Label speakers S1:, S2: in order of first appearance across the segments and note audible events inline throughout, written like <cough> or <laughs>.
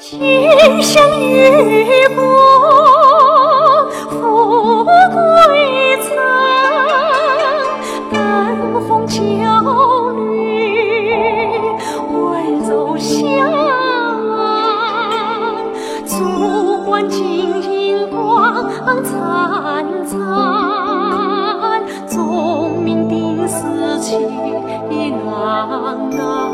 S1: 今生与共富贵藏，登峰焦虑温柔乡，烛光金银光灿灿，钟鸣定时气昂昂。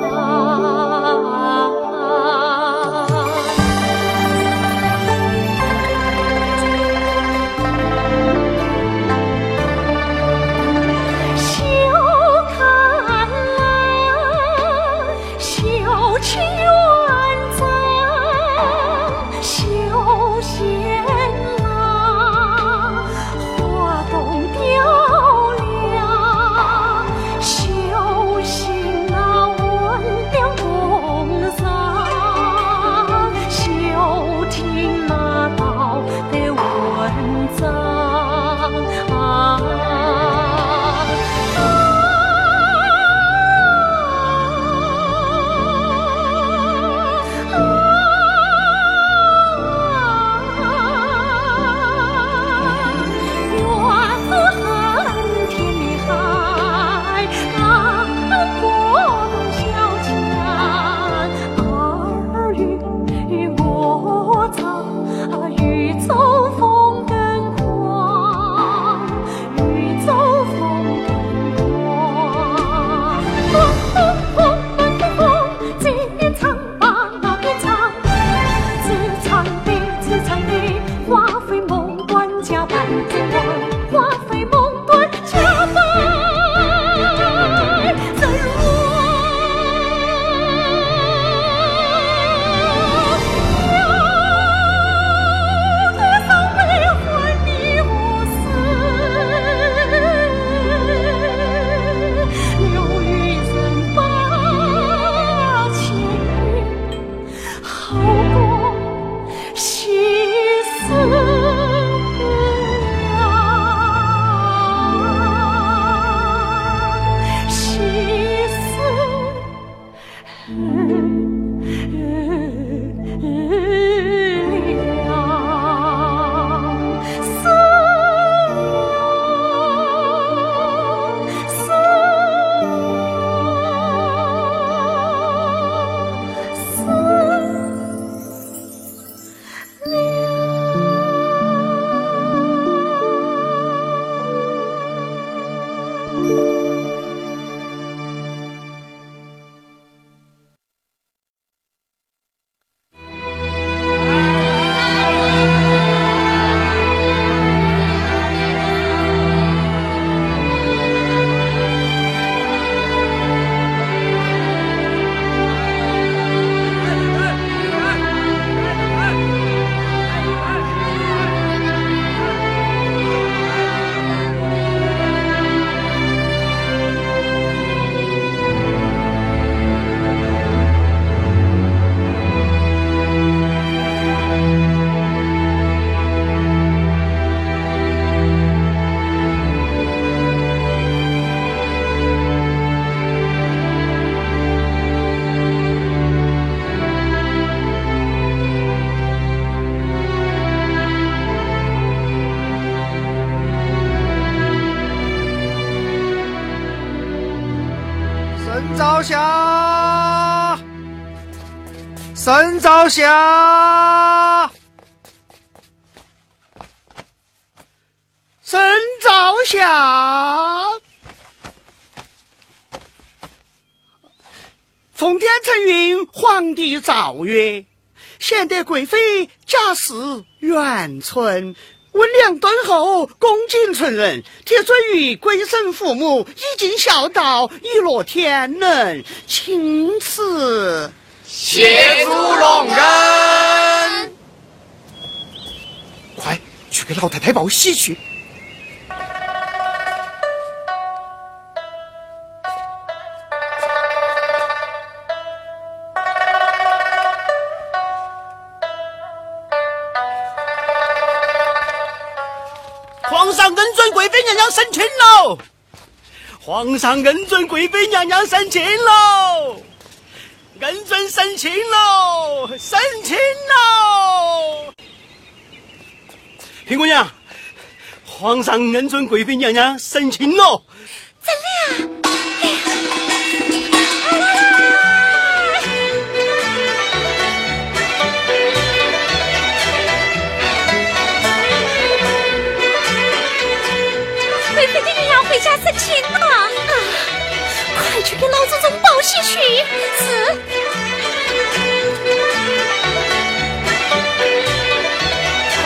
S2: 妃贾氏元春。温良敦厚，恭敬纯人，铁尊于鬼神父母，以尽孝道，以乐天伦，钦此
S3: 谢主隆恩。
S2: 快去给老太太报喜去。
S4: 皇上恩准贵妃娘娘生亲喽，恩准升亲喽！
S5: 喽，升亲喽！平姑娘，皇上恩准贵妃娘娘升亲喽！
S6: 真的贵
S1: 二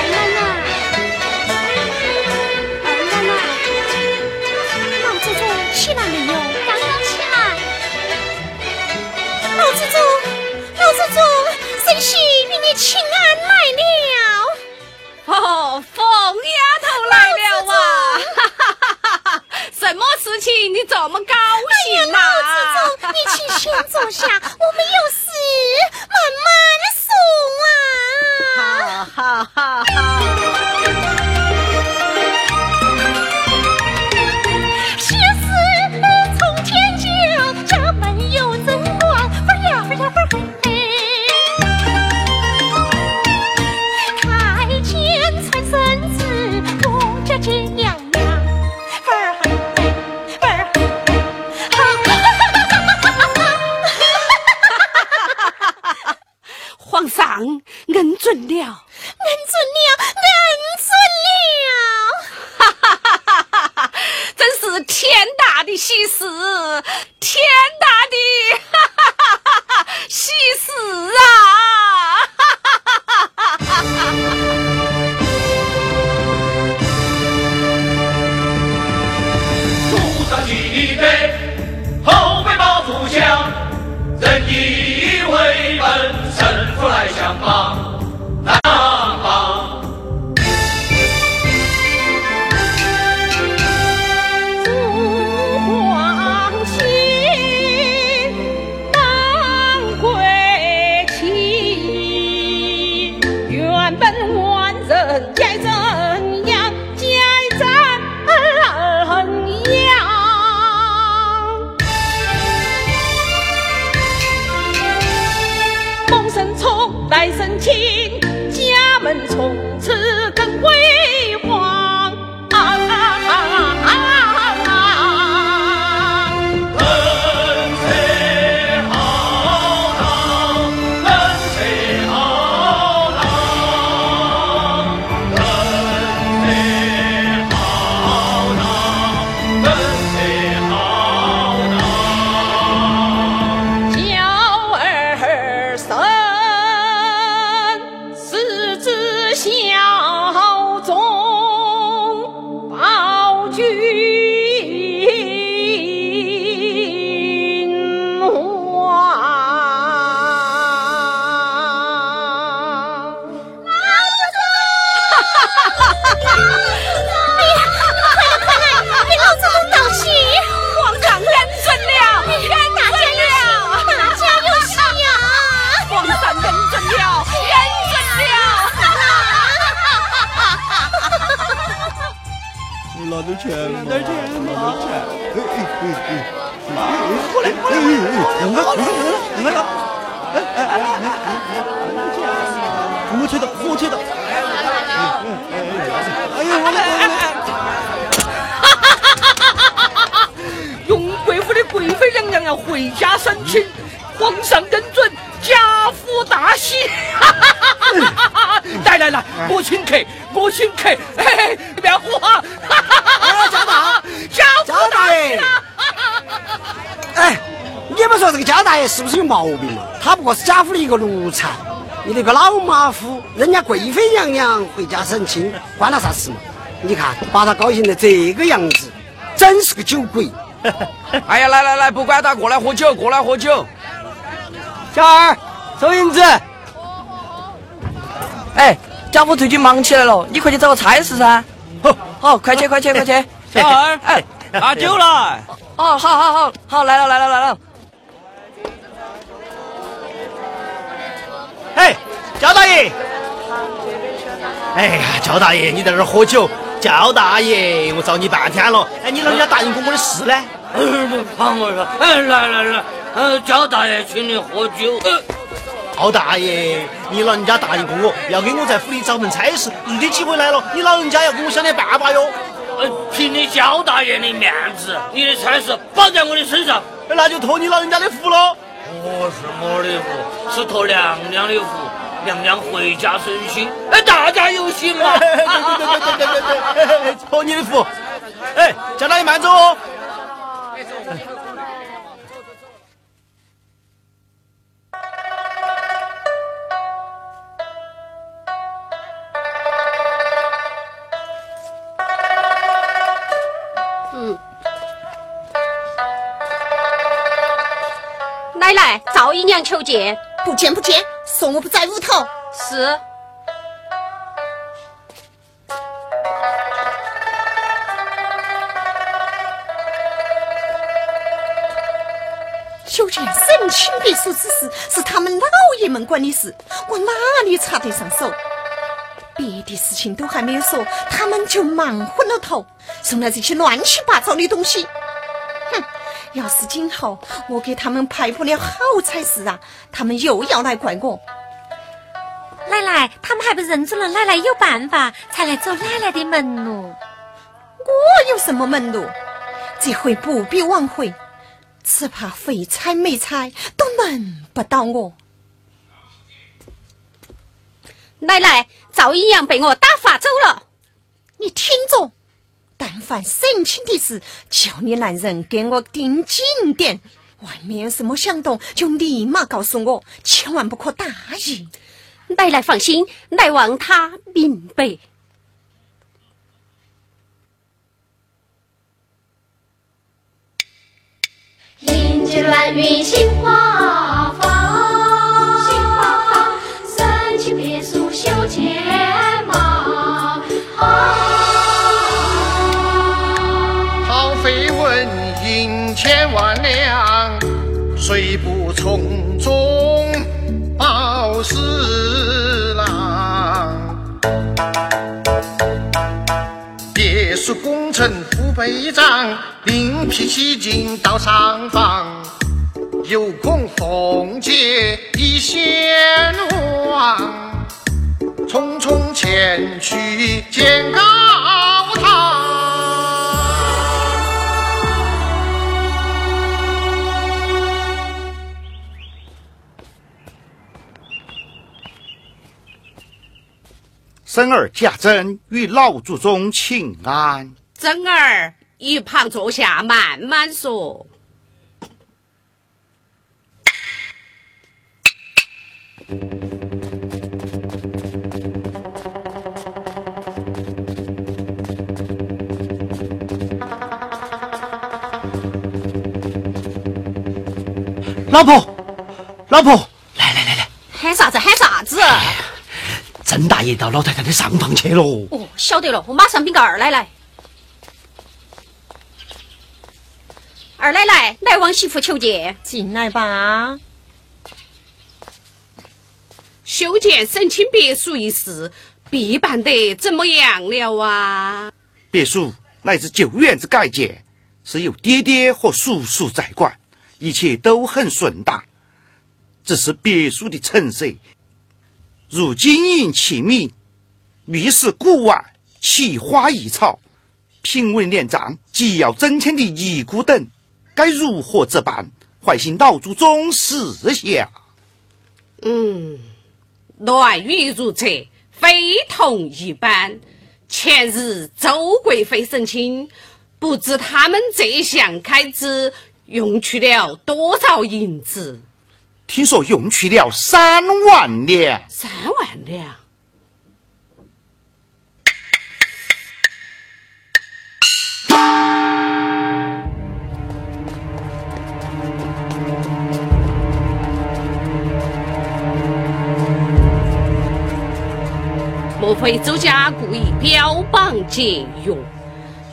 S7: 奶奶，奶奶，
S1: 老祖宗起来没有？
S7: 刚刚起来。
S1: 老祖宗，老祖宗，与你请安来了。
S8: 哦，丫头来了！什么事情？你怎么干？
S1: 先坐下我们有
S6: 永贵府的贵妃娘娘要回家申请，皇上恩准，贾府大喜去！是。
S5: 是不是有毛病嘛？他不过是贾府的一个奴才，你那个老马夫，人家贵妃娘娘回家省亲，关他啥事嘛？你看把他高兴的这个样子，真是个酒鬼。<laughs>
S9: 哎呀，来来来，不管他，过来喝酒，过来喝酒。
S4: 小二，收银子。
S10: 哎，贾府最近忙起来了，你快去找个差事噻。好，好，快去，快去，快去。
S4: 小二，哎，拿酒来。
S10: 哦，好好好好，来了来了来了。
S4: 哎，焦大爷！哎呀，焦大爷，你在这儿喝酒？焦大爷，我找你半天了。哎，你老人家答应过我的事呢？
S11: 放我说，哎，来来来，呃，焦大爷请你喝酒。
S4: 赵大爷，你老人家答应过我，要给我在府里找份差事。如今机会来了，你老人家要给我想点办法哟。
S11: 呃，凭你焦大爷的面子，你的差事包在我的身上，
S4: 那就托你老人家的福了。
S11: 不是我的福，是托娘娘的福。娘娘回家省心，哎，大家有心嘛。<laughs>
S4: 对对对对对对，托你的福。哎，叫大爷慢走哦。
S7: 赵姨娘求见。
S1: 不见不见，说我不在屋头。
S7: 是。
S1: 修建省亲别墅之事是他们老爷们管的事，我哪里插得上手？别的事情都还没有说，他们就忙昏了头，送来这些乱七八糟的东西。哼！要是今后我给他们排不了好差事啊，他们又要来怪我。
S7: 奶奶，他们还不认准了奶奶有办法，才来走奶奶的门路。
S1: 我有什么门路？这回不必挽回，只怕非猜没猜都轮不到我。
S7: 奶奶，赵姨娘被我打发走了。
S1: 你听着。但凡省亲的事，叫你男人给我盯紧点。外面有什么响动，就立马告诉我，千万不可大意。
S7: 奶奶放心，来望他明白。
S12: 迎接乱云心花墅
S13: 工程不备账，另辟蹊径到上房，有空奉接一仙王，匆匆前去见高堂。
S3: 孙儿贾珍与老祖宗请安。
S8: 珍儿一旁坐下，慢慢说。
S4: 老婆，老婆，来来来来，
S7: 喊啥子喊啥子？
S4: 曾大爷到老太太的上房去了。
S7: 哦，晓得了，我马上禀告二奶奶。二奶奶，来往媳妇求见，
S1: 进来吧。
S8: 修建省亲别墅一事，必办得怎么样了啊？
S3: 别墅乃自旧院子改建，是由爹爹和叔叔在管，一切都很顺当。只是别墅的陈设。如金银器皿、玉石古玩、奇花异草、品文联章、既要增添的遗孤等，该如何这般？唤醒老祖宗思想。
S8: 嗯，乱语如厕，非同一般。前日周贵妃省亲，不知他们这项开支用去了多少银子？
S3: 听说用去了三万两，
S8: 三万两。莫非周家故意标榜节约，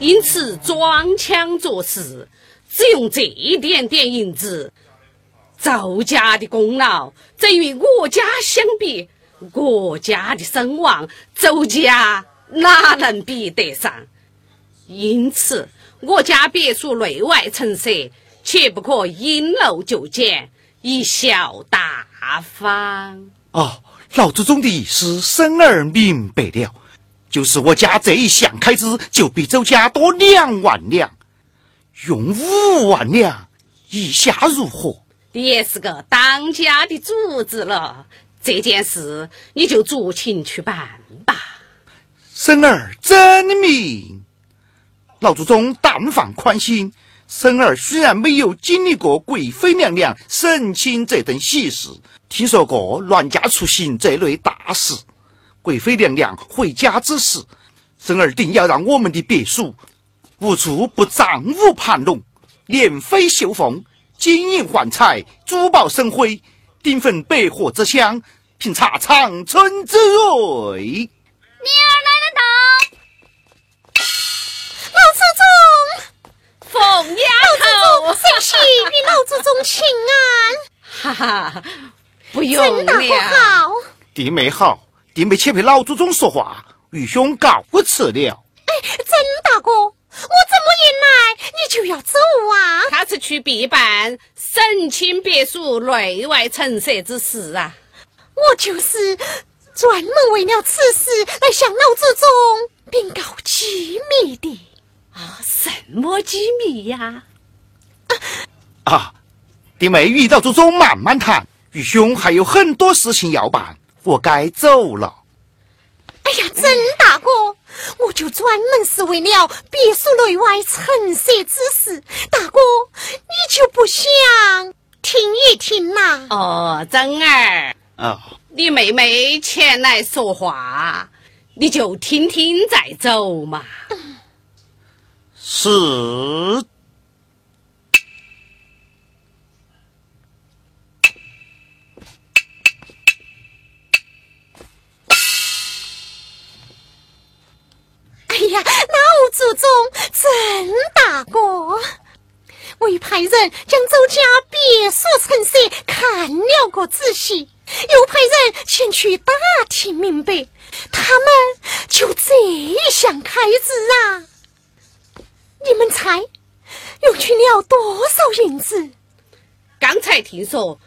S8: 因此装腔作势，只用这一点点银子？周家的功劳，则与我家相比，我家的声望，周家哪能比得上？因此，我家别墅内外陈设，切不可因陋就简，以小大方。
S3: 哦，老祖宗的意思，生儿明白了，就是我家这一项开支就比周家多两万两，用五万两，意下如何？
S8: 你也是个当家的主子了，这件事你就酌情去办吧。
S3: 生儿真明，老祖宗但放宽心。生儿虽然没有经历过贵妃娘娘省亲这等喜事，听说过乱家出行这类大事。贵妃娘娘回家之时，生儿定要让我们的别墅无处不藏舞盘龙，连飞绣凤。金银幻彩，珠宝生辉，顶焚百合之香，品茶长春之味。
S6: 女儿来了到，
S1: 老祖宗，
S8: 凤丫头，
S1: 谁喜与老祖宗请
S8: 安？哈哈，不用
S1: 了。曾大好，
S3: 弟妹好，弟妹且陪老祖宗说话，愚兄告辞了。
S1: 哎，曾大哥。我怎么一来你就要走啊？
S8: 他是去必办省亲别墅内外陈设之事啊！
S1: 我就是专门为了此事来向老祖宗禀告机密的。
S8: 啊，什么机密呀？
S3: 啊，弟妹与老祖宗慢慢谈，愚兄还有很多事情要办，我该走了。
S1: 哎呀，曾大哥。我就专门是为了别墅内外陈设之事，大哥，你就不想听一听呐？
S8: 哦，珍儿，
S3: 哦，
S8: 你妹妹前来说话，你就听听再走嘛。
S3: 是。
S1: 哎呀，老祖宗，真大哥，我已派人将周家别墅陈设看了个仔细，又派人前去打听明白，他们就这一项开支啊！你们猜，用去了多少银子？
S8: 刚才听说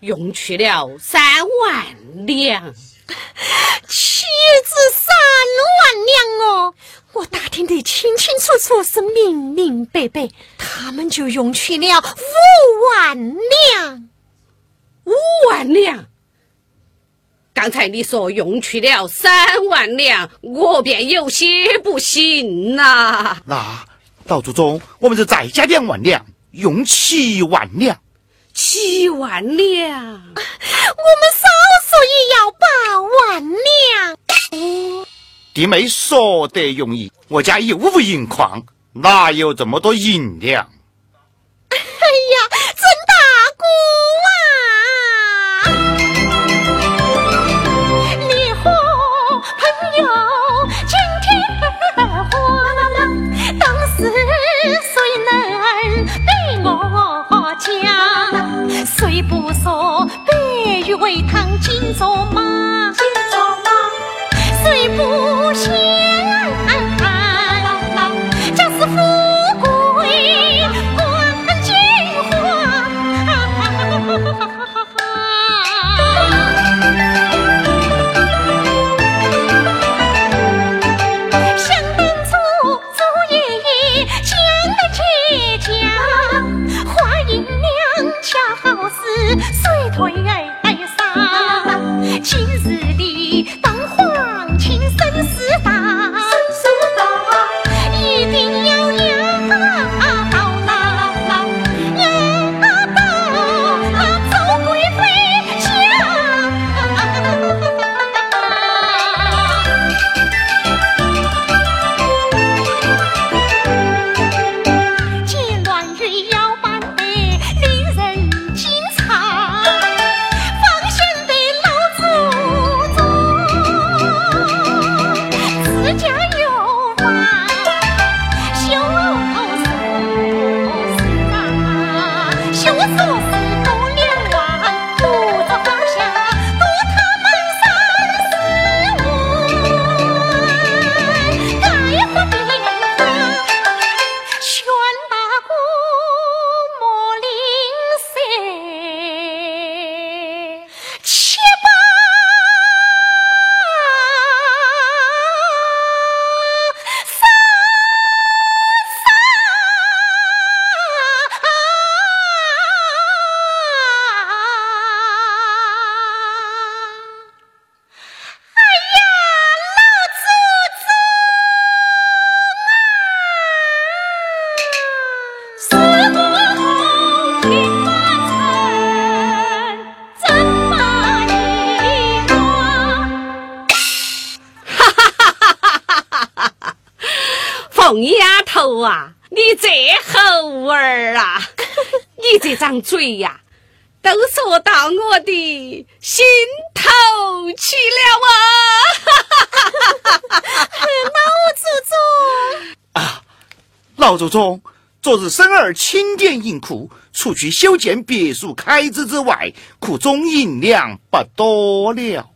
S8: 用去了三万两。<laughs>
S1: 岂止三万两哦！我打听得清清楚楚，是明明白白，他们就用去了五万两。
S8: 五万两！刚才你说用去了三万两，我便有些不信呐。
S3: 那老祖宗，我们就再加两万两，用七万两。
S8: 七万两，<laughs> 我
S1: 们少要八万两。
S3: 弟妹说得容易，我家又无银矿，哪有这么多银两？
S1: 哎呀，曾大哥啊！你和朋友今天花，当时谁能对我讲？谁不说白玉为堂金鬃马？金鬃马，谁不想？
S8: 这张嘴呀，都说到我的心头去了啊！
S1: 老祖宗
S3: 啊，老祖宗，昨日生儿清点银库，除去修建别墅开支之外，库中银两不多了。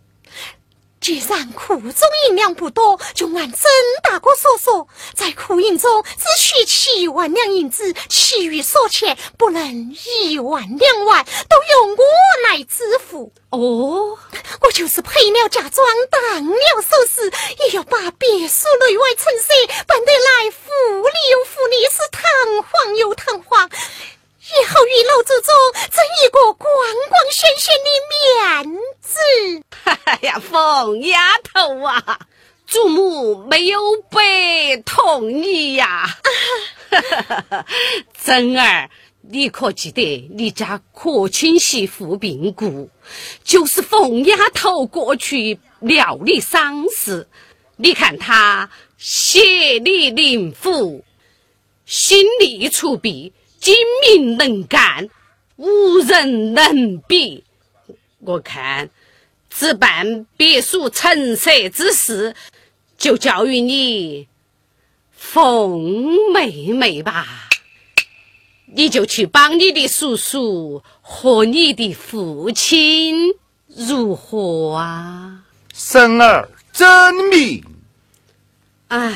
S1: 既然库中银两不多，就按曾大哥所说，在库银中只需七万两银子，其余所欠不能一万两万，都由我来支付。
S8: 哦，
S1: 我就是赔了嫁妆，当了首饰，也要把别墅内外陈设办得来富丽又富丽，是堂皇又堂皇。也好与老祖宗争一个光光鲜鲜的面子。
S8: 哎呀，凤丫头啊，祖母没有白同意呀。真儿，你可记得你家可亲媳妇病故，就是凤丫头过去料理丧事。你看她血里灵府，心力出弊。精明能干，无人能比。我看只办别墅陈设之事，就交于你凤妹妹吧。你就去帮你的叔叔和你的父亲，如何啊？
S3: 生儿真明。
S8: 唉。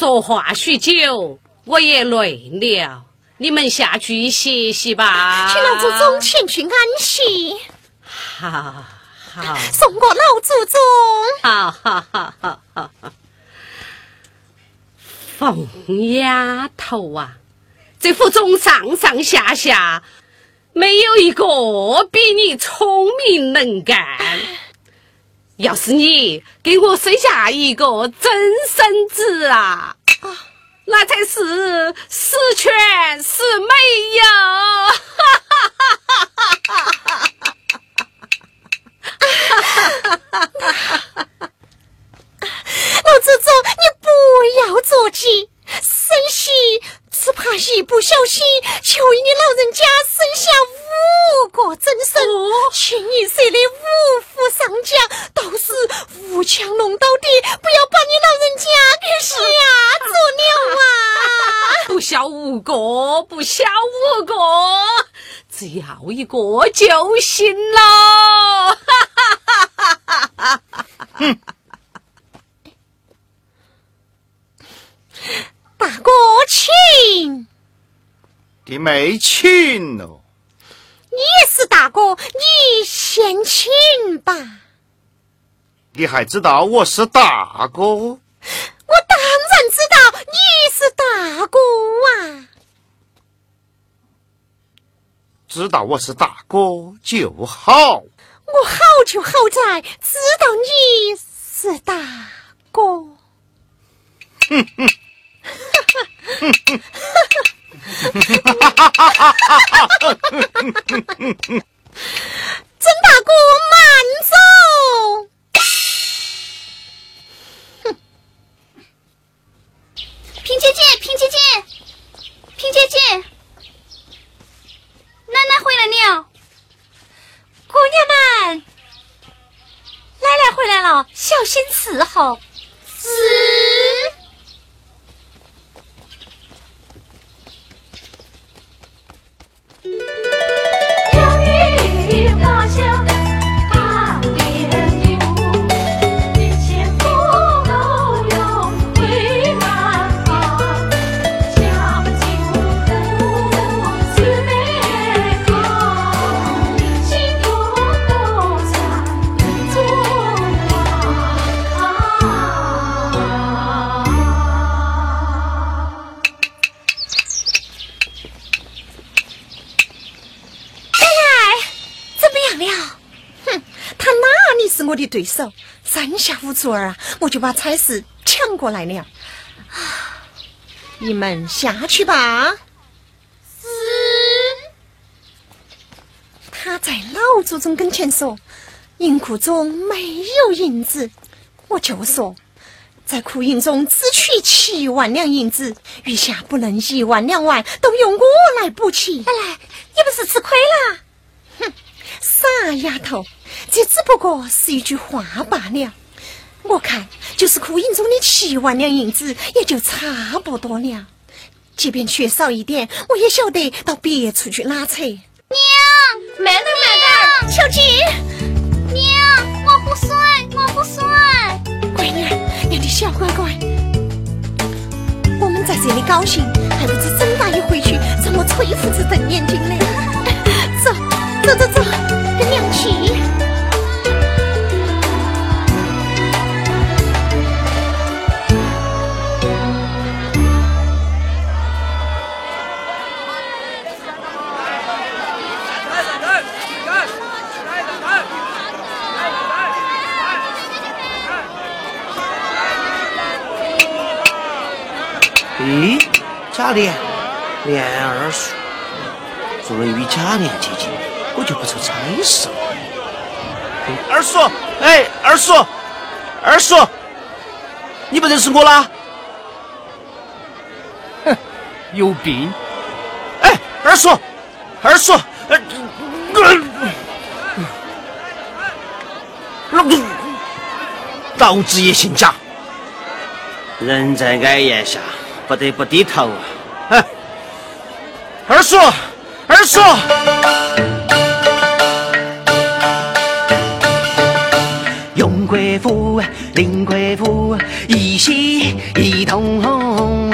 S8: 说话许久，我也累了。你们下去歇息吧。
S1: 请老祖宗前去安息。
S8: 好好，
S1: 送过老祖宗。
S8: 好好好好好。凤丫头啊，这府中上上下下没有一个比你聪明能干。要是你给我生下一个真孙子啊，那才是十全十美哟！<laughs>
S1: 老祖宗，你不要着急，生息。只怕一不小心，就为你老人家生下五个真孙，清一色的五虎上将，到时吴强龙到底，不要把你老人家给吓着了啊！<laughs>
S8: 不消五个，不消五个，只要一个就行了。
S3: 哼。<laughs>
S1: 大哥，请。
S3: 你没请哦。
S1: 你也是大哥，你先请吧。
S3: 你还知道我是大哥？
S1: 我当然知道你是大哥啊。
S3: 知道我是大哥就好。
S1: 我好就好在知道你是大哥。
S3: 哼哼。
S1: 曾大哥，慢走。哼，
S6: 萍 <laughs> 姐姐，平姐姐，平姐姐，奶奶回来了。
S1: 姑娘们，奶奶回来了，小心伺候。
S6: 是。
S1: 手，三下五除二啊，我就把差事抢过来了。你们下去吧。
S6: 是。
S1: 他在老祖宗跟前说，银库中没有银子，我就说，在库银中只取七万两银子，余下不能一万两万都由我来补齐。
S6: 来来，你不是吃亏了？
S1: 哼，傻丫头，这只不过是一句话罢了。我看就是库银中的七万两银子也就差不多了，即便缺少一点，我也晓得到别处去拉扯。
S6: 娘，慢点慢点，
S1: 小姐。
S6: 娘，我不算，我不算。
S1: 乖女，你的小乖乖，我们在这里高兴，还不知睁大眼回去怎么吹胡子瞪眼睛呢？走，走走，跟娘去。
S14: 咦，假脸，连二叔，做人与假脸接近，我就不愁差事了。二叔，哎，二叔，二叔，你不认识我啦？
S2: 哼，有病！
S14: 哎，二叔，二叔，呃，老子老子也姓贾，人在矮檐下。不得不低头啊！二叔，二叔，
S4: 父，令国父，一心一同，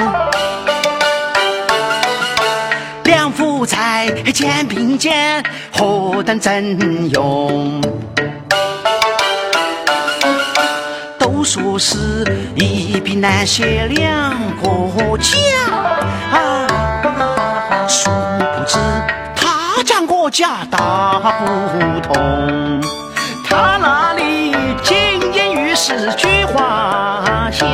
S4: 两夫在肩并肩，何等真勇！说是一笔难写两个家，殊不知他家我家大不同。他那银玉石俱华香，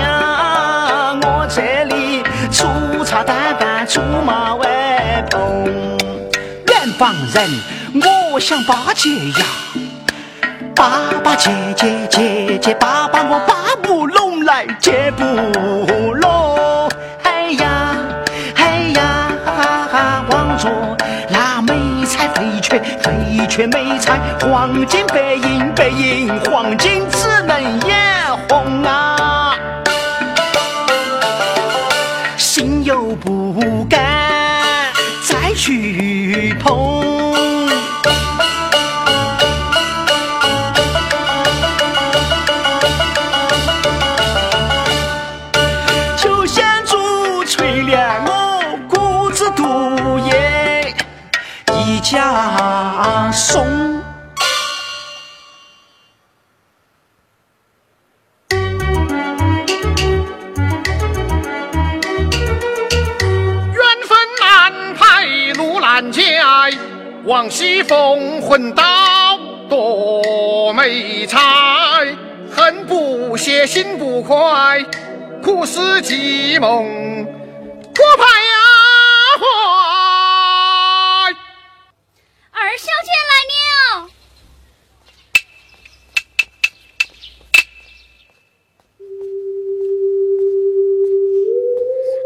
S4: 我这里粗茶淡饭竹马外烹。远方人，我想巴结呀。爸爸姐姐姐姐爸爸我巴不拢来接不拢，哎呀哎呀望着那美彩飞雀飞雀美彩，黄金白银白银黄金只能眼
S13: 往昔风魂刀多美彩，恨不写，心不快，苦思寂梦，多盼呀！
S6: 二小姐来了，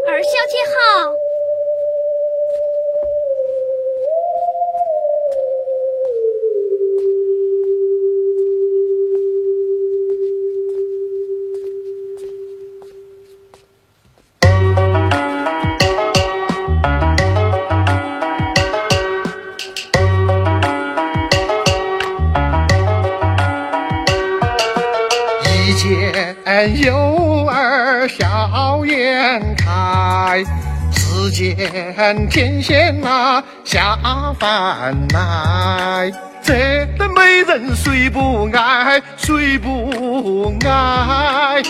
S6: 二小姐好。
S13: 见天仙呐下凡来。这等美人谁不爱？谁不爱？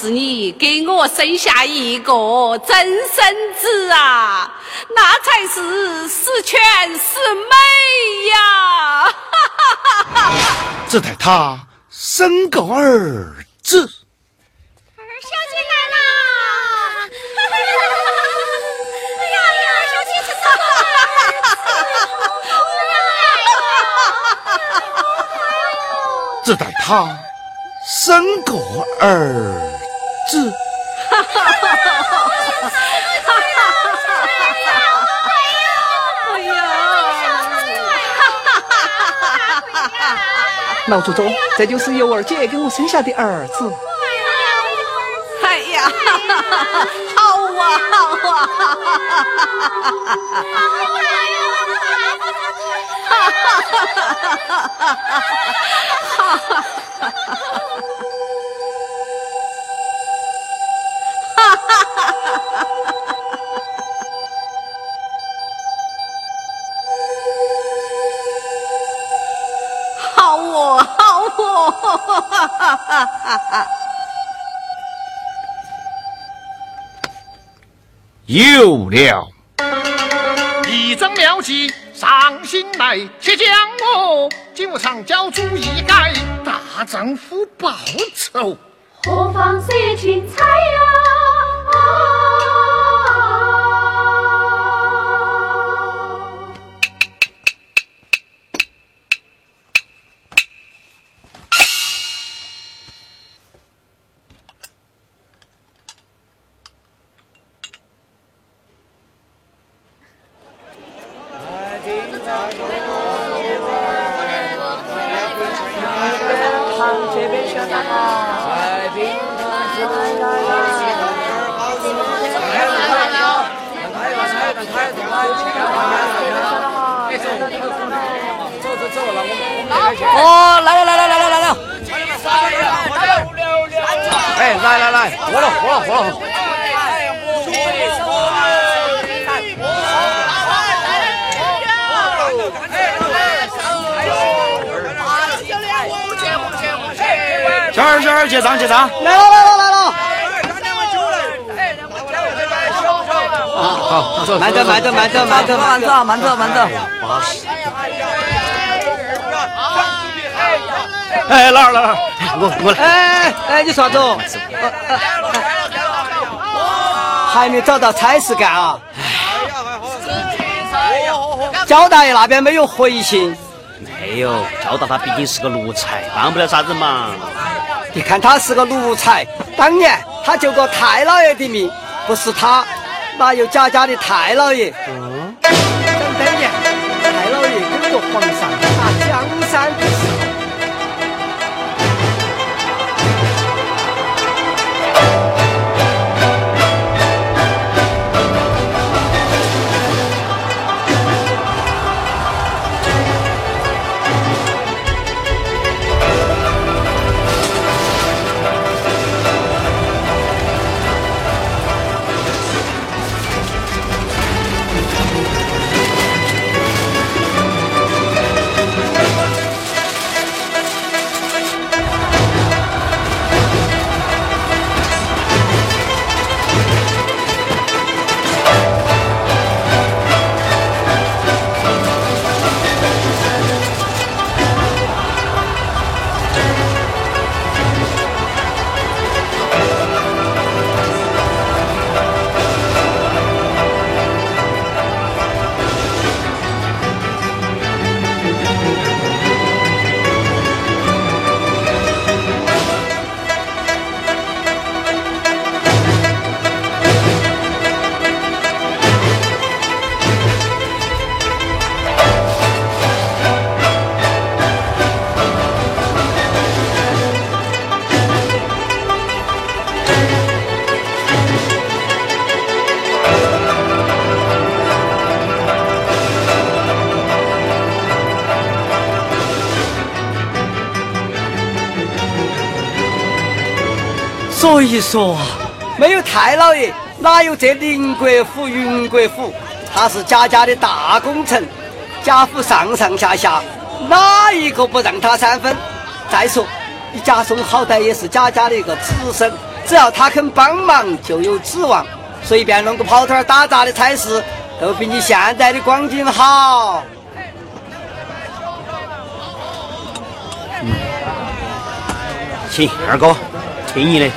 S8: 是你给我生下一个真孙子啊，那才是十全十美呀！
S3: 只待他生个儿子。
S1: 二小姐来啦！哎呀呀，小姐是什么？
S3: 只待他生个儿子。
S9: 老祖宗，这就是尤二姐给我生下的儿子。
S8: 哎呀，好啊，好啊！好 <laughs>
S3: 有了，
S13: 一张妙计上心来，且将我金吾长教主一改，大丈夫报仇。
S12: 何妨色情彩
S9: 着慢着慢着八十。
S4: 哎，老二老二，我我来。
S9: 哎哎，你说走？还没找到差事干啊？焦大爷那边没有回信。
S4: 没有，焦大他毕竟是个奴才，帮不了啥子忙。
S9: 你看他是个奴才，当年他救过太老爷的命，不是他，哪有贾家的太老爷？嗯，爷跟着你说啊，没有太老爷，哪有这宁国府、云国府？他是贾家的大功臣，贾府上上下下哪一个不让他三分？再说，你贾松好歹也是贾家的一个子孙，只要他肯帮忙，就有指望。随便弄个跑腿打杂的差事，都比你现在的光景好。
S4: 请二哥，听你的。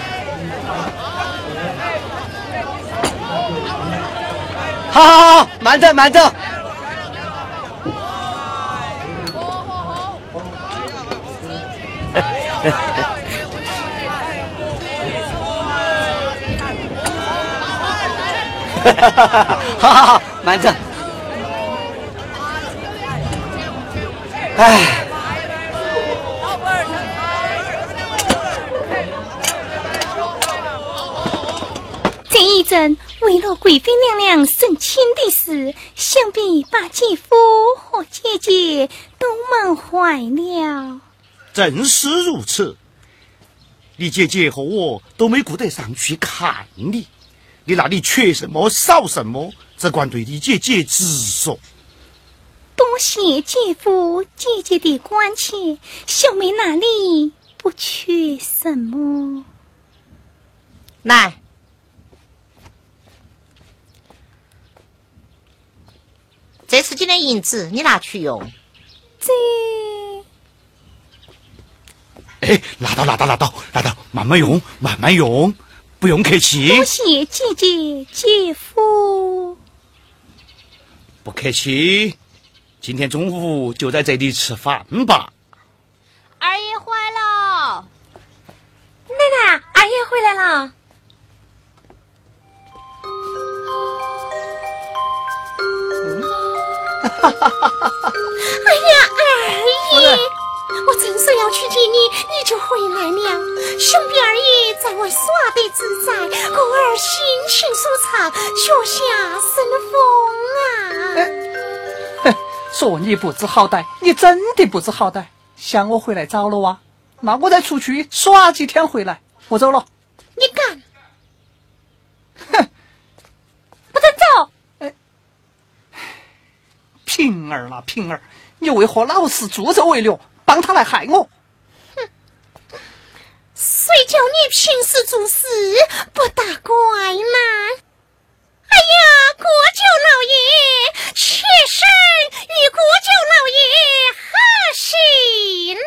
S15: 好好好，慢着慢着。好好好，慢着。哎。
S1: 这一阵为了贵妃娘娘省亲的事，想必把姐夫和姐姐都忙坏了。
S3: 正是如此，你姐姐和我都没顾得上去看你。你那里缺什么少什么，只管对你姐姐直说。
S1: 多谢姐夫姐姐的关切，小妹那里不缺什么。
S16: 来，这是今的银子，你拿去用。
S1: 这，
S3: 哎，拿到，拿到，拿到，拿到，慢慢用，慢慢用。不用客气，
S1: 多谢姐姐姐夫。
S3: 不客气，今天中午就在这里吃饭吧。
S7: 二爷回来了，
S1: 奶奶，二爷回来了。<laughs> 哎呀，二姨。我正说要去接你，你就回来了。兄弟二爷在外耍得自在，故儿心情舒畅，脚下生风
S9: 啊！哼，说你不知好歹，你真的不知好歹。想我回来早了哇？那我再出去耍几天回来，我走了。
S1: 你敢？
S9: 哼，
S1: 不准走！
S9: 哎，平儿啦，平儿，你为何老是助纣为虐？帮他来害我！
S1: 哼，谁叫你平时做事不大乖呢？哎呀，国舅老爷，妾身与国舅老爷贺喜啦！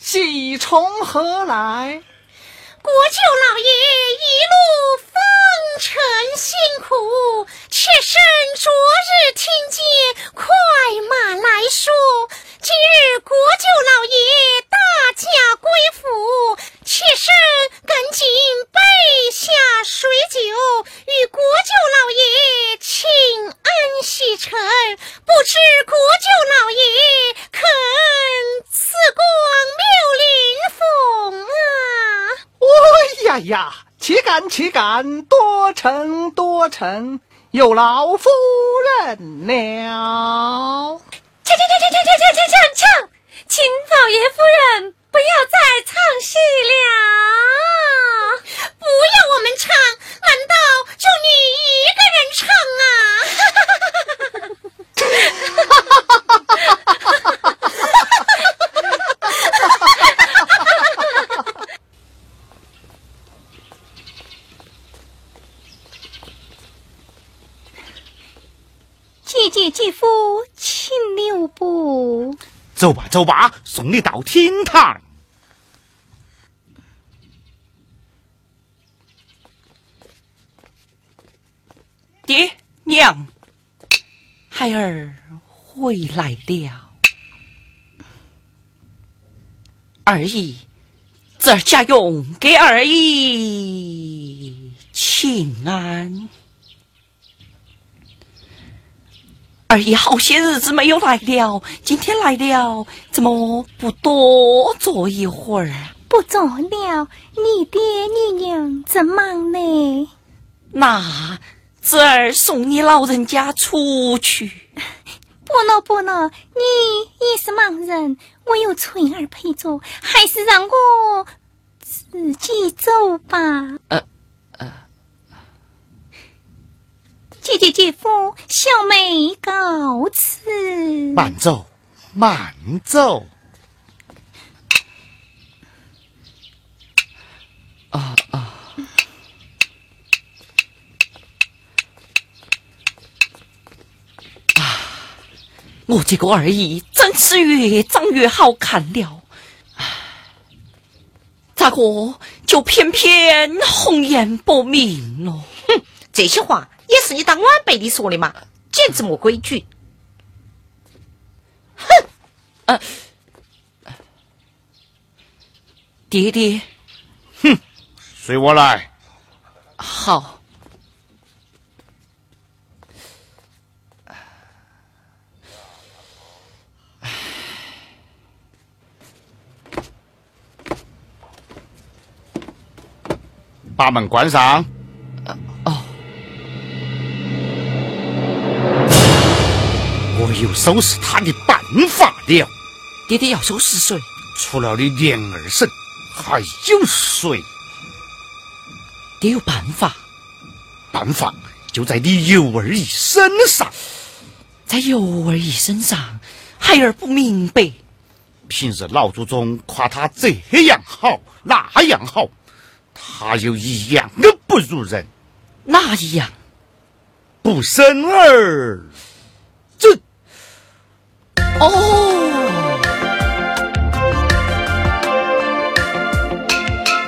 S9: 喜从何来？
S1: 国舅老爷一路风尘辛苦，妾身昨日听见快马来说。今日国舅老爷大驾归府，妾身赶紧备下水酒，与国舅老爷请安洗尘。不知国舅老爷肯赐光六临凤啊？
S9: 哦呀呀，岂敢岂敢，多承多承，有劳夫人了。
S1: 唱唱唱唱唱唱唱唱唱！请老爷夫人不要再唱戏了，不要我们唱，难道就你一个人唱啊？哈哈哈哈哈哈！哈哈哈哈哈哈！哈哈哈哈哈哈！姐姐姐夫。请留步。
S3: 走吧，走吧，送你到天堂。
S17: 爹娘，孩儿回来了。二姨，侄儿家用给二姨请安。二爷好些日子没有来了，今天来了，怎么不多坐一会儿？
S1: 不坐了，你爹你娘正忙呢。
S17: 那侄儿送你老人家出去。<laughs>
S1: 不了不了，你也是盲人，我有翠儿陪着，还是让我自己走吧。呃。姐姐姐夫，小妹告辞。
S3: 慢走，慢走。
S17: 啊啊！啊！我这个二姨真是越长越好看了。咋个就偏偏红颜薄命了。
S16: 哼，这些话也是你当晚辈的说的嘛，简直没规矩。哼，
S17: 呃，爹爹，
S3: 哼，随我来。
S17: 好。
S3: 把门关上。我有收拾他的办法了。
S17: 爹爹要收拾谁？
S3: 除了你莲儿婶，还有谁？
S17: 爹有办法。
S3: 办法就在你尤二姨身上。
S17: 在尤二姨身上，孩儿不明白。
S3: 平日老祖宗夸他这样好，那样好。他有一样的不如人，
S17: 哪一样？
S3: 不生儿子。
S17: 哦，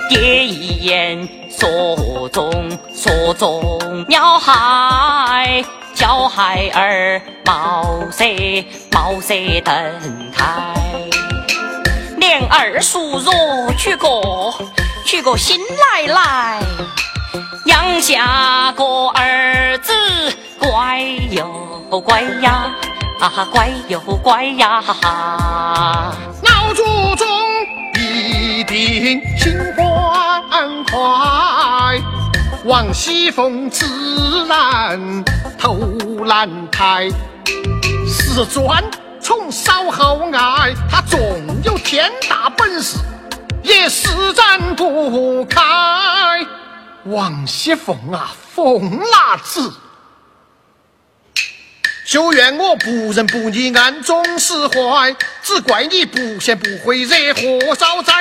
S17: 爹一言说中，说中要害，叫孩儿茅塞茅塞顿开。连二叔若娶个。娶个新奶奶，养下个儿子，乖又乖呀，啊哈乖又乖呀！
S1: 哈哈老祖宗一定心欢快，王熙凤自然投难胎。师尊从稍后爱，他总有天大本事。也施展不开，王熙凤啊，疯辣子！就怨我不仁不义，暗中使坏，只怪你不贤不惠，惹祸遭灾。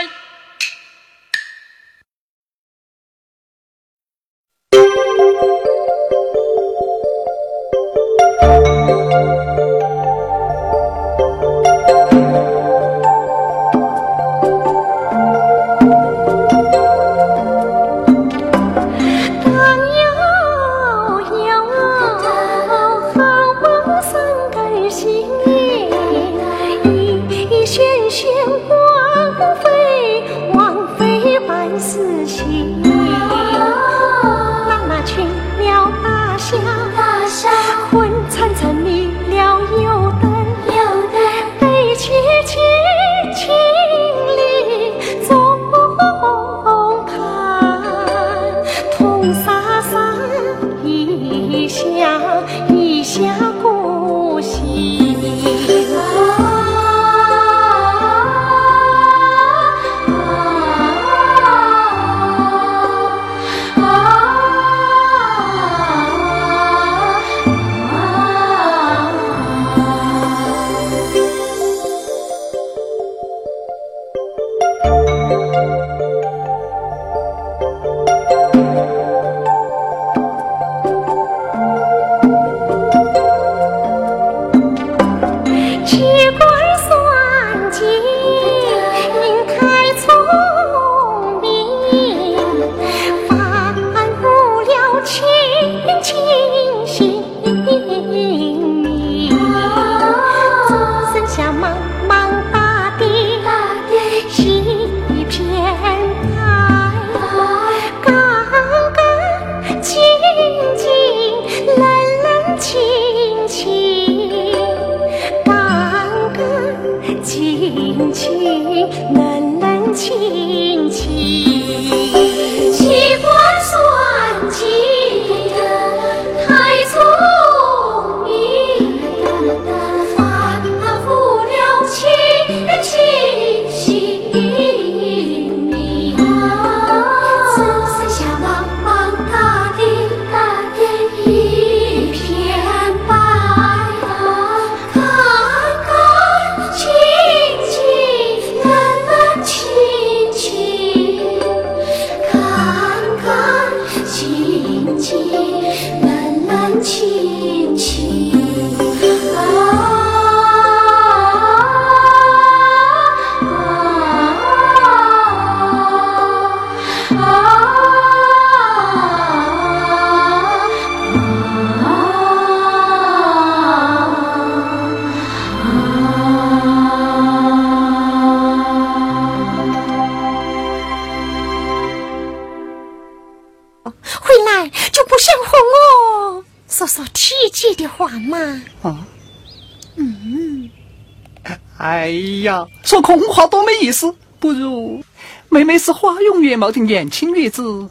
S9: 说空话多没意思，不如妹妹是花容月貌的年轻女子，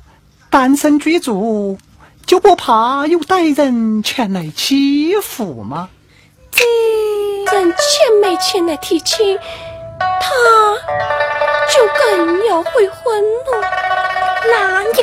S9: 单身居住，就不怕有歹人前来欺负吗？
S12: 这人前没前来提亲，他就更要悔婚了。那你？